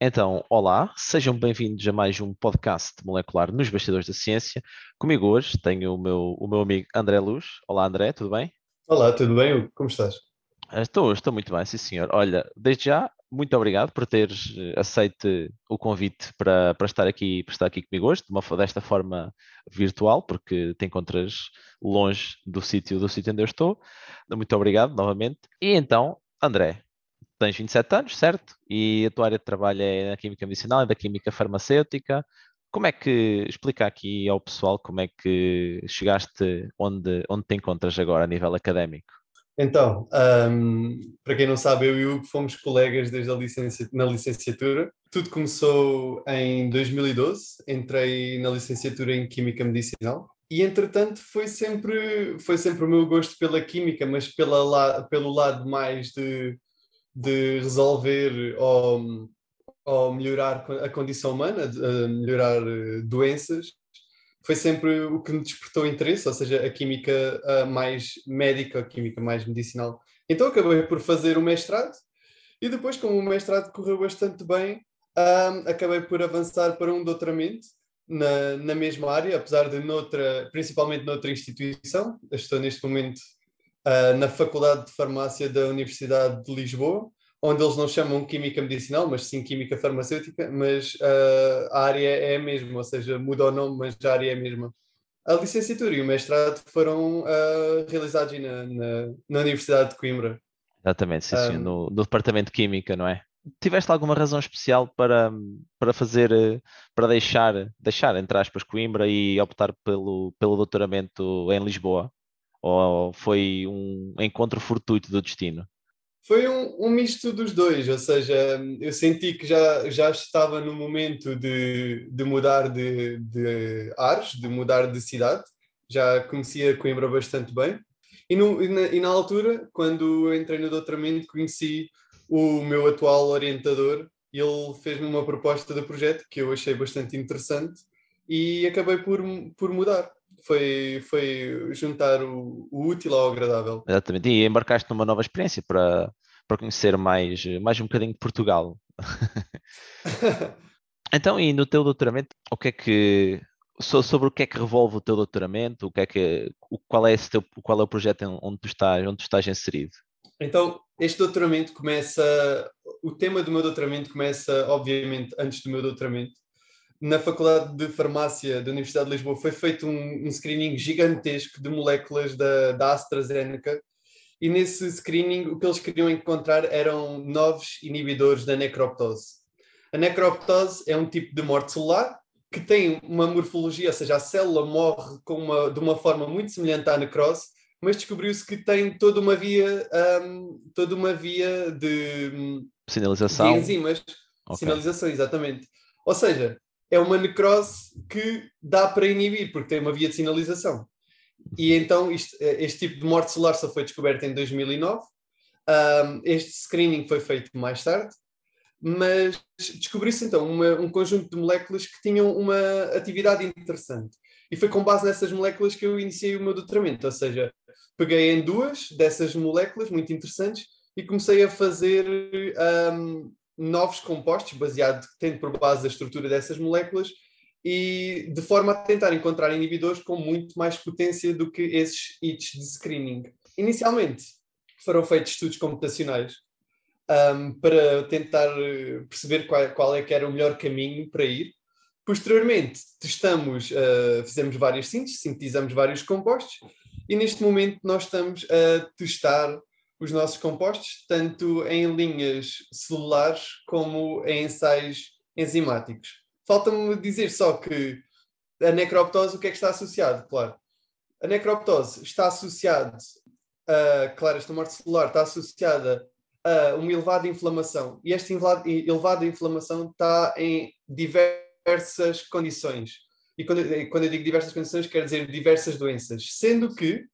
Então, olá, sejam bem-vindos a mais um podcast molecular nos Bastidores da Ciência. Comigo hoje tenho o meu, o meu amigo André Luz. Olá, André, tudo bem? Olá, tudo bem? Como estás? Ah, Estou, estou muito bem, sim senhor. Olha, desde já, muito obrigado por teres eh, aceito o convite para, para estar aqui, para estar aqui comigo hoje, de uma desta forma virtual, porque te encontras longe do sítio do sítio onde eu estou. Muito obrigado novamente. E então, André, tens 27 anos, certo? E a tua área de trabalho é na química medicinal e da química farmacêutica. Como é que, explica aqui ao pessoal como é que chegaste onde, onde te encontras agora a nível académico? Então, ahm, para quem não sabe, eu e o Hugo fomos colegas desde a na licenciatura. Tudo começou em 2012, entrei na licenciatura em Química Medicinal e, entretanto, foi sempre, foi sempre o meu gosto pela química, mas pela la- pelo lado mais de, de resolver ou, ou melhorar a condição humana, eh, melhorar eh, doenças. foi sempre o que me despertou interesse, ou seja, a química mais médica, a química mais medicinal. Então acabei por fazer o mestrado e depois, como o mestrado correu bastante bem, acabei por avançar para um doutoramento na, na mesma área, apesar de noutra, principalmente noutra instituição. Estou neste momento ah, na Faculdade de Farmácia da Universidade de Lisboa, onde eles não chamam química medicinal, mas sim química farmacêutica, mas ah, a área é a mesma, ou seja, muda o nome, mas a área é a mesma. A licenciatura e o mestrado foram ah, realizados na, na, na Universidade de Coimbra. Exatamente, sim, sim, Ahm. no, no departamento de Química, não é? Tiveste alguma razão especial para, para fazer, para deixar, deixar, entre aspas, Coimbra e optar pelo, pelo doutoramento em Lisboa? Ou foi um encontro fortuito do destino? Foi um, um misto dos dois, ou seja, eu senti que já, já estava no momento de, de mudar de, de ares, de mudar de cidade, já conhecia Coimbra bastante bem, e, no- e na, e na altura, quando entrei no doutoramento, conheci o meu atual orientador, e ele fez-me uma proposta de projeto que eu achei bastante interessante, e acabei por, por mudar. Foi, foi juntar o, o útil ao agradável. Exatamente, e embarcaste numa nova experiência para, para conhecer mais, mais um bocadinho de Portugal. Então, e no teu doutoramento, o que é que so- sobre o que é que revolve o teu doutoramento? O que é que qual é esse teu, qual é o projeto onde tu estás, onde tu estás inserido? Então, este doutoramento começa. O tema do meu doutoramento começa, obviamente, antes do meu doutoramento. Na Faculdade de Farmácia da Universidade de Lisboa foi feito um, um screening gigantesco de moléculas da, da AstraZeneca. E nesse screening, o que eles queriam encontrar eram novos inibidores da necroptose. A necroptose é um tipo de morte celular que tem uma morfologia, ou seja, a célula morre com uma, de uma forma muito semelhante à necrose, mas descobriu-se que tem toda uma via, hum, toda uma via de, de Sinalização? enzimas, Ok. sinalização, exatamente. Ou seja, é uma necrose que dá para inibir, porque tem uma via de sinalização. E então isto- este tipo de morte celular só foi descoberto em 2009. Hum, este screening foi feito mais tarde, mas descobriu-se então uma- um conjunto de moléculas que tinham uma atividade interessante. E foi com base nessas moléculas que eu iniciei o meu doutoramento, ou seja, peguei em duas dessas moléculas muito interessantes e comecei a fazer hum, novos compostos, baseado, tendo por base a estrutura dessas moléculas, e de forma a tentar encontrar inibidores com muito mais potência do que esses hits de screening. Inicialmente foram feitos estudos computacionais hum, para tentar eh, perceber qual, qual é que era o melhor caminho para ir. Posteriormente, testamos, eh, fizemos várias sínteses, sintetizamos vários compostos e neste momento nós estamos a testar os nossos compostos, tanto em linhas celulares como em ensaios enzimáticos. Falta-me dizer só que a necroptose, o que é que está associado? Claro, a necroptose está associada a, claro, esta morte celular está associada a uma elevada inflamação e esta elevada inflamação está em diversas condições. e quando eu digo diversas condições, quero dizer diversas doenças, sendo que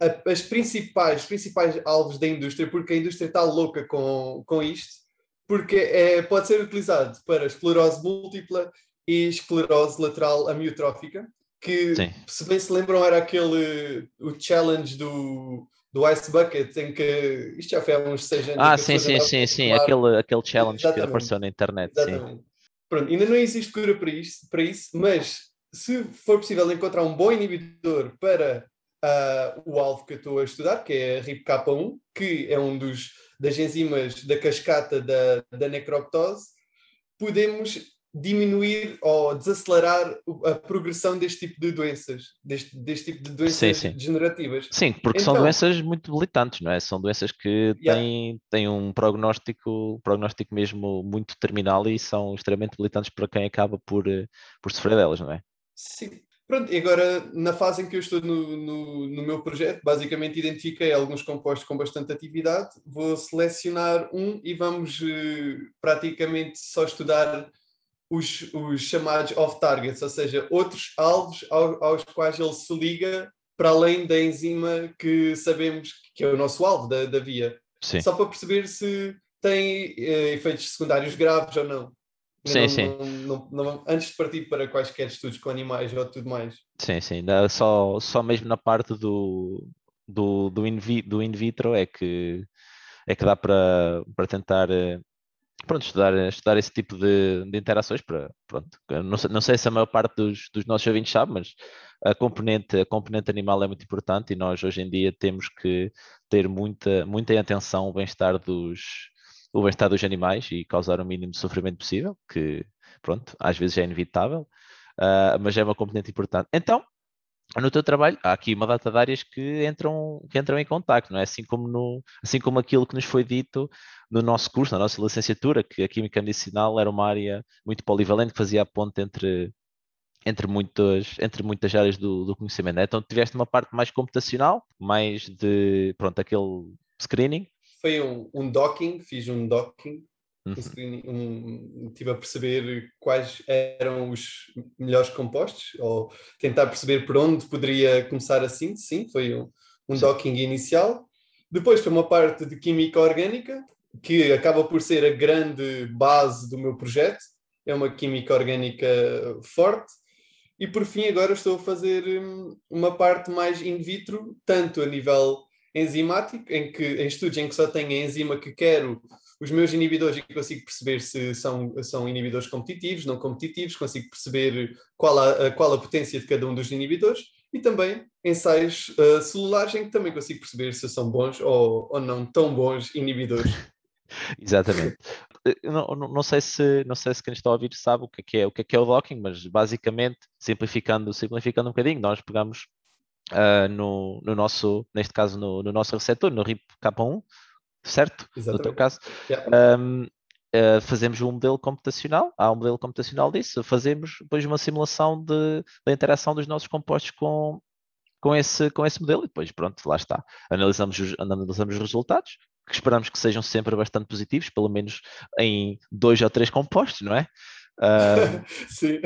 a- as principais, principais alvos da indústria, porque a indústria está louca com, com isto, porque é, pode ser utilizado para esclerose múltipla e esclerose lateral amiotrófica, que, Sim. se bem se lembram, era aquele o challenge do, do Ice Bucket, em que isto já foi há uns seis anos. Ah, que sim, sim, sim, sim. Aquele, aquele challenge que Exatamente. apareceu na internet. Sim. Pronto, ainda não existe cura para isso, para isso, mas se for possível encontrar um bom inibidor para ah, o alvo que eu estou a estudar, que é a RIPK1, que é um dos das enzimas da cascata da, da necroptose, podemos diminuir ou desacelerar a progressão deste tipo de doenças, deste, deste tipo de doenças sim. degenerativas. Sim, porque são Então- doenças muito debilitantes, não é? São doenças que Yeah. têm, têm um prognóstico, prognóstico mesmo muito terminal e são extremamente debilitantes para quem acaba por, eh, por sofrer delas, não é? Sim. Pronto, e agora na fase em que eu estou no, no, no meu projeto, basicamente identifiquei alguns compostos com bastante atividade, vou selecionar um e vamos eh, praticamente só estudar os, os chamados off-targets, ou seja, outros alvos ao- aos quais ele se liga para além da enzima que sabemos que é o nosso alvo da, da via, Sim. só para perceber se tem eh, efeitos secundários graves ou não. Sim, Não- sim. não- não- antes de partir para quaisquer estudos com animais ou tudo mais. Sim, sim. Só, só mesmo na parte do, do, do, in, do in vitro é que, é que dá para, para tentar eh, pronto, estudar, estudar esse tipo de, de interações. Para, pronto. Não, sei, não sei se a maior parte dos, dos nossos ouvintes sabe, mas a componente, a componente animal é muito importante e nós hoje em dia temos que ter muita, muita atenção ao bem-estar dos, o bem-estar dos animais e causar o mínimo de sofrimento possível, que pronto, às vezes é inevitável, ah, mas é uma componente importante. Então, no teu trabalho, há aqui uma data de áreas que entram, que entram em contacto, não é? Assim como, no, assim como aquilo que nos foi dito no nosso curso, na nossa licenciatura, que a Química Medicinal era uma área muito polivalente, que fazia a ponte entre, entre, muitas, entre muitas áreas do, do conhecimento. né? Então, tiveste uma parte mais computacional, mais de, pronto, aquele screening. Foi um, um docking, fiz um docking, Uhum. um um, estive a perceber quais eram os melhores compostos, ou tentar perceber por onde poderia começar a síntese, sim, foi um, um Sim. docking inicial. Depois foi uma parte de química orgânica, que acaba por ser a grande base do meu projeto, é uma química orgânica forte. E por fim, agora estou a fazer hum, uma parte mais in vitro, tanto a nível enzimático, em que em estudos em que só tenho a enzima que quero, os meus inibidores e consigo perceber se são, são inibidores competitivos, não competitivos, consigo perceber qual a, a- qual a potência de cada um dos inibidores e também ensaios ah, celulares em que também consigo perceber se são bons ou, ou não tão bons inibidores. Exatamente. Eu Não, não, não sei se não sei se quem está a ouvir sabe o que é que é, o que é, que é o docking, mas basicamente, simplificando, simplificando um bocadinho, nós pegamos ah, no, no nosso, neste caso, no, no nosso receptor, no RIP-K1, certo? No teu Exatamente. caso, Yeah. um, uh, fazemos um modelo computacional, há um modelo computacional disso, fazemos depois uma simulação de, da interação dos nossos compostos com, com, esse, com esse modelo e depois pronto, lá está. Analisamos os, analisamos os resultados, que esperamos que sejam sempre bastante positivos, pelo menos em dois ou três compostos, não é? Um, Sim.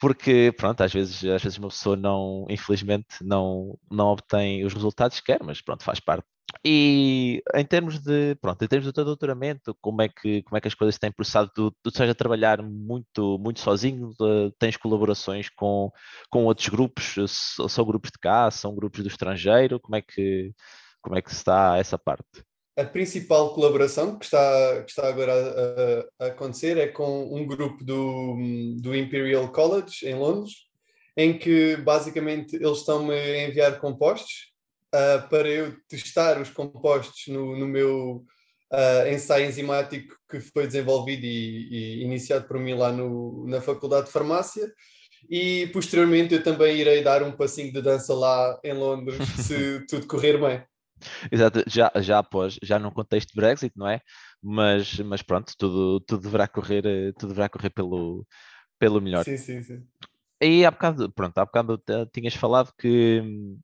Porque pronto, às vezes, às vezes uma pessoa não, infelizmente, não, não obtém os resultados que quer, mas pronto, faz parte. E em termos de, pronto, em termos do teu doutoramento, como é que, como é que as coisas têm processado? Tu, tu estás a trabalhar muito, muito sozinho, de- tens colaborações com, com outros grupos, são grupos de cá, são grupos do estrangeiro, como é que, como é que está essa parte? A principal colaboração que está, que está agora a, a- acontecer é com um grupo do, do Imperial College, em Londres, em que basicamente eles estão-me a enviar compostos ah, para eu testar os compostos no, no meu ah, ensaio enzimático que foi desenvolvido e, e iniciado por mim lá no, na Faculdade de Farmácia. E posteriormente eu também irei dar um passinho de dança lá em Londres, se tudo correr bem. Exato, já, já após, já num contexto de Brexit, não é? Mas, mas pronto, tudo, tudo deverá correr, eh, tudo deverá correr pelo, pelo melhor. Sim, sim, sim. E há bocado, pronto, há bocado tinhas falado que hum,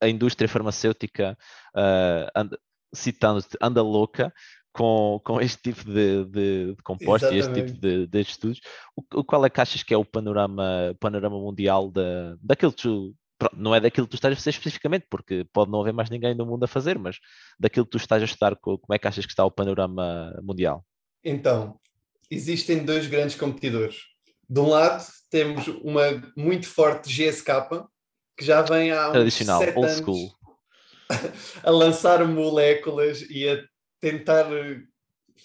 a indústria farmacêutica, ah, anda, citando-te, anda louca com, com este tipo de, de, de compostos e este tipo de, de estudos, o, qual é que achas que é o panorama, panorama mundial da, daquilo que tu, não é daquilo que tu estás a fazer especificamente, porque pode não haver mais ninguém no mundo a fazer, mas daquilo que tu estás a estudar, co- como é que achas que está o panorama mundial? Então, existem dois grandes competidores. De um lado, temos uma muito forte GSK, que já vem há Tradicional, sete old anos school. a lançar moléculas e a tentar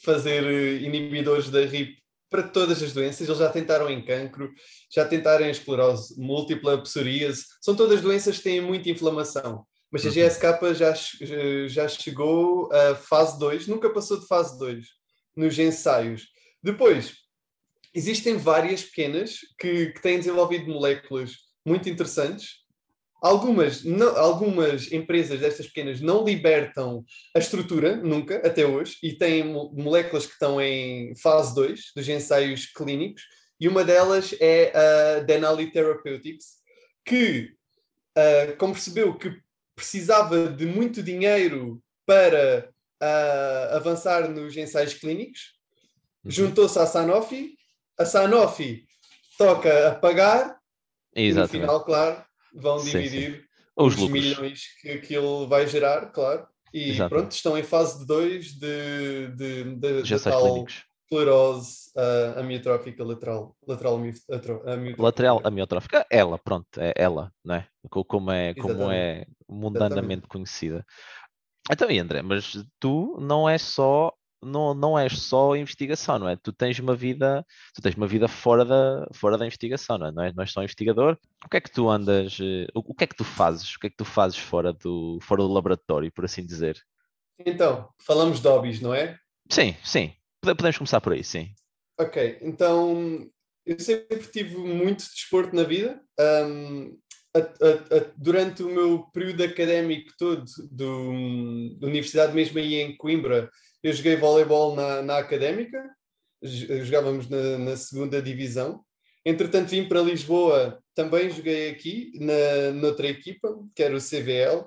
fazer inibidores da RIP para todas as doenças. Eles já tentaram em cancro, já tentaram em esclerose múltipla, psoríase. São todas doenças que têm muita inflamação. Mas a Uhum. GSK já, já chegou a fase 2, nunca passou de fase 2 nos ensaios. Depois, existem várias pequenas que, que têm desenvolvido moléculas muito interessantes. Algumas, não- algumas empresas destas pequenas não libertam a estrutura nunca, até hoje, e têm mo- moléculas que estão em fase 2 dos ensaios clínicos, e uma delas é a Denali Therapeutics, que, ah, como percebeu que precisava de muito dinheiro para ah, avançar nos ensaios clínicos, Uhum. juntou-se à Sanofi, a Sanofi toca a pagar, e no Exatamente. final, claro, vão Sim, sim. dividir Os os milhões que aquilo vai gerar, claro. E Exato. pronto, estão em fase 2 de, de, de, de tal clínicos. esclerose ah, amiotrófica lateral. Lateral amiotrófica. Lateral amiotrófica, ela, pronto, é ela, não é? Co- Como é, como Exatamente. é mundanamente conhecida. Então, e André, mas tu não és só, não, não és só investigação, não é? Tu tens uma vida, tu tens uma vida fora da, fora da investigação, não é? Não és, não és só investigador. O que é que tu andas, eh, o, o que é que tu fazes? O que é que tu fazes fora do, fora do laboratório, por assim dizer? Então, falamos de hobbies, não é? Sim, sim. Pode- Podemos começar por aí, sim. Ok, então eu sempre tive muito desporto na vida. Ahm, a- a- a- durante o meu período académico todo, do, da universidade mesmo aí em Coimbra, eu joguei voleibol na, na académica, jogávamos na, na segunda divisão. Entretanto, vim para Lisboa, também joguei aqui, na, noutra equipa, que era o CVL,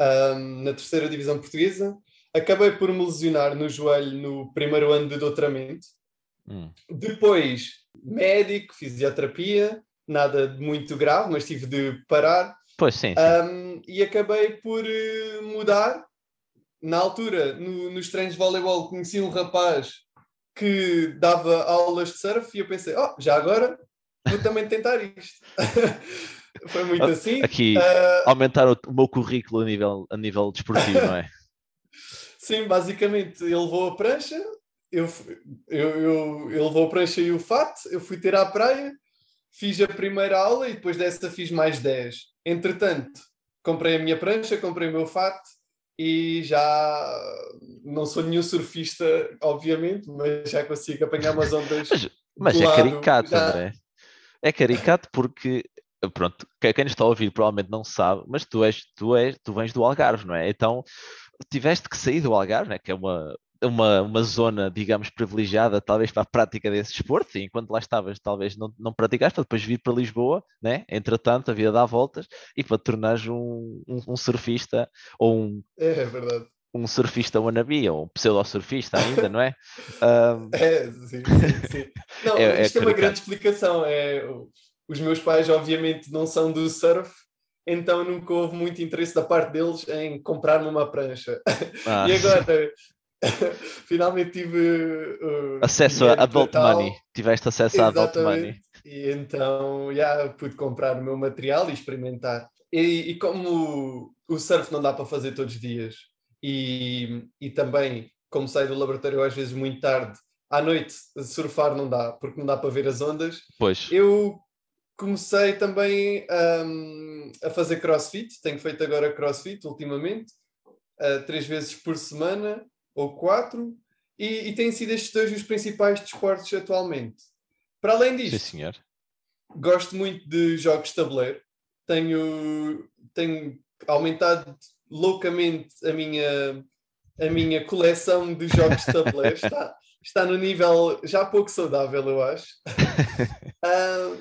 ahm, na terceira divisão portuguesa. Acabei por me lesionar no joelho no primeiro ano de doutoramento. Hum. Depois, médico, fisioterapia, nada de muito grave, mas tive de parar. Pois sim, sim. Um, e acabei por eh, mudar. Na altura, no- nos treinos de voleibol, conheci um rapaz que dava aulas de surf e eu pensei, oh, já agora vou também tentar isto. Foi muito assim. Aqui Ah, aumentar o, o meu currículo a nível, a nível desportivo, não é? Sim, basicamente, ele levou a prancha, eu, eu, eu, ele levou a prancha e o fato, eu fui ter à praia, fiz a primeira aula e depois dessa fiz mais 10. Entretanto, comprei a minha prancha, comprei o meu fato e já não sou nenhum surfista, obviamente, mas já consigo apanhar umas ondas. Mas, mas é lado, caricato, já- André. É caricato porque, pronto, que- quem nos está a ouvir provavelmente não sabe, mas tu és, tu és, tu vens do Algarve, não é? Então tiveste que sair do Algarve, né? que é uma, uma, uma zona, digamos, privilegiada, talvez para a prática desse desporto, e enquanto lá estavas, talvez não, não praticaste, para depois vir para Lisboa, né? entretanto, a vida dá voltas, e para te tornares um, um, um surfista ou um, É verdade. um surfista wannabe, ou um pseudo-surfista ainda, não é? Ahm, É, sim, sim, sim. Não, É- é isto é uma caricato. grande explicação. É, os meus pais, obviamente, não são do surf, então nunca houve muito interesse da parte deles em comprar-me uma prancha. ah, E agora, finalmente tive uh, acesso a adult money, tiveste acesso a adult money. Exatamente. E então, já pude comprar o meu material e experimentar. E, e como o surf não dá para fazer todos os dias, e, e também, como saio do laboratório às vezes muito tarde, à noite surfar não dá, porque não dá para ver as ondas, Pois, eu comecei também hum, a fazer crossfit, tenho feito agora crossfit ultimamente, uh, três vezes por semana, ou quatro, e, e têm sido estes dois os principais desportos atualmente. Para além sim disto, senhor. gosto muito de jogos de tabuleiro, tenho, tenho aumentado loucamente a minha, a minha coleção de jogos de tabuleiro, está, está no nível já pouco saudável, eu acho. Ah,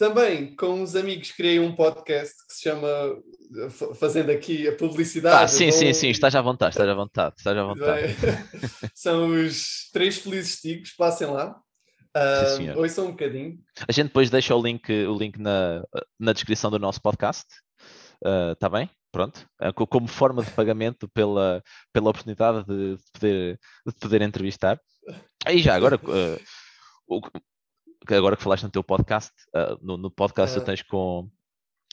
também com uns amigos criei um podcast que se chama f- fazendo aqui a publicidade. Ah, sim, sim, sim, estás à vontade, estás à vontade, estás à vontade. São os três felizes tigos, passem lá. Ah, Sim, senhor. ouçam um bocadinho. A gente depois deixa o link, o link na, na descrição do nosso podcast. Está bem? Pronto. Eh, co- Como forma de pagamento pela, pela oportunidade de, de poder, de poder entrevistar. Aí já, agora, eh, que- agora que falaste no teu podcast, eh, no, no podcast Ah. tu tens com,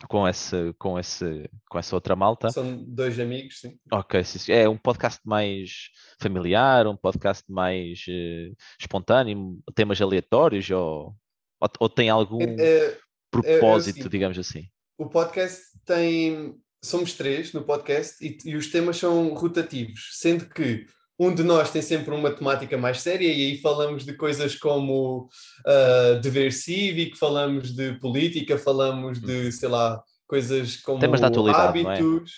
com, esse, com, esse, com essa outra malta. São dois amigos, sim. Ok, sim, é um podcast mais familiar, um podcast mais eh, espontâneo, temas aleatórios ou, ou, ou tem algum É, propósito, assim, digamos assim? o podcast tem. Somos três no podcast e, e os temas são rotativos, sendo que um de nós tem sempre uma temática mais séria e aí falamos de coisas como ah, dever cívico, falamos de política, falamos de, sei lá, coisas como Temas da atualidade, não é? hábitos.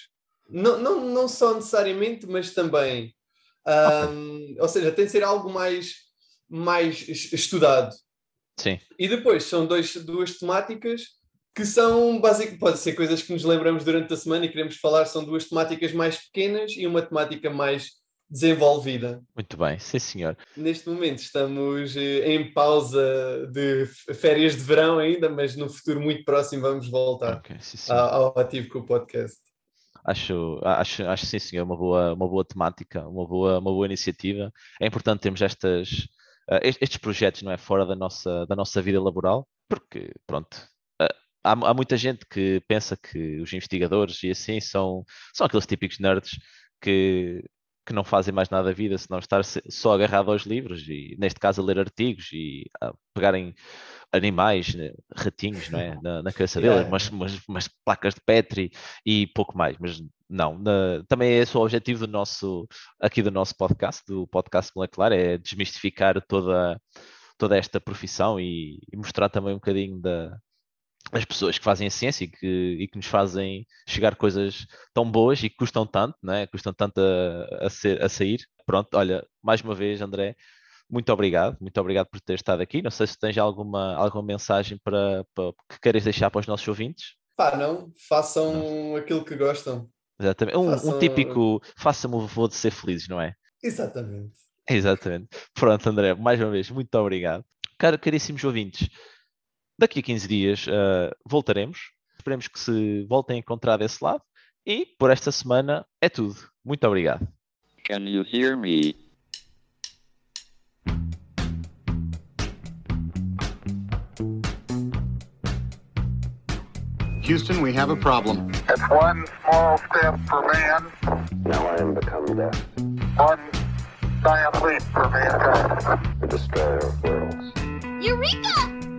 Não, não, não só necessariamente, mas também. ahm, Ou seja, tem de ser algo mais, mais es- estudado. Sim, E depois são dois, duas temáticas que são basicamente, pode ser coisas que nos lembramos durante a semana e queremos falar, são duas temáticas mais pequenas e uma temática mais desenvolvida. muito bem, sim senhor. Neste momento estamos eh, em pausa de férias de verão ainda, mas no futuro muito próximo vamos voltar Ok, sim, ao, ativo com o podcast. Acho, acho, acho sim senhor, uma boa, uma boa temática, uma boa, uma boa iniciativa. É importante termos estas, eh, est- estes projetos, não é, fora da nossa, da nossa vida laboral, porque, pronto, eh, há, há muita gente que pensa que os investigadores e assim são, são aqueles típicos nerds que, que não fazem mais nada da vida senão estar só agarrado aos livros e, neste caso, a ler artigos e a pegarem animais, né, ratinhos, não é, na, na cabeça deles, Yeah. umas, umas, umas placas de Petri e pouco mais, mas não, na- também é esse o objetivo do nosso, aqui do nosso podcast, do podcast molecular, é desmistificar toda, toda esta profissão e, e mostrar também um bocadinho da, das pessoas que fazem a ciência e que, e que nos fazem chegar coisas tão boas e que custam tanto, não é? Custam tanto a, a, ser, a sair. Pronto, olha, mais uma vez, André, muito obrigado, muito obrigado por ter estado aqui. Não sei se tens alguma, alguma mensagem para, para que queiras deixar para os nossos ouvintes. Pá, não, façam aquilo que gostam. Exatamente. Um, um Façam- típico faça-me o favor de ser felizes, não é? Exatamente. Exatamente. Pronto, André, mais uma vez, muito obrigado. Caro, caríssimos ouvintes, daqui a 15 dias ah, voltaremos. Esperemos que se voltem a encontrar desse lado. E por esta semana é tudo. Muito obrigado. Can you hear me? Houston, we have a problem. It's one small step for man, Now I am become death, one giant leap for mankind. the destroyer of worlds.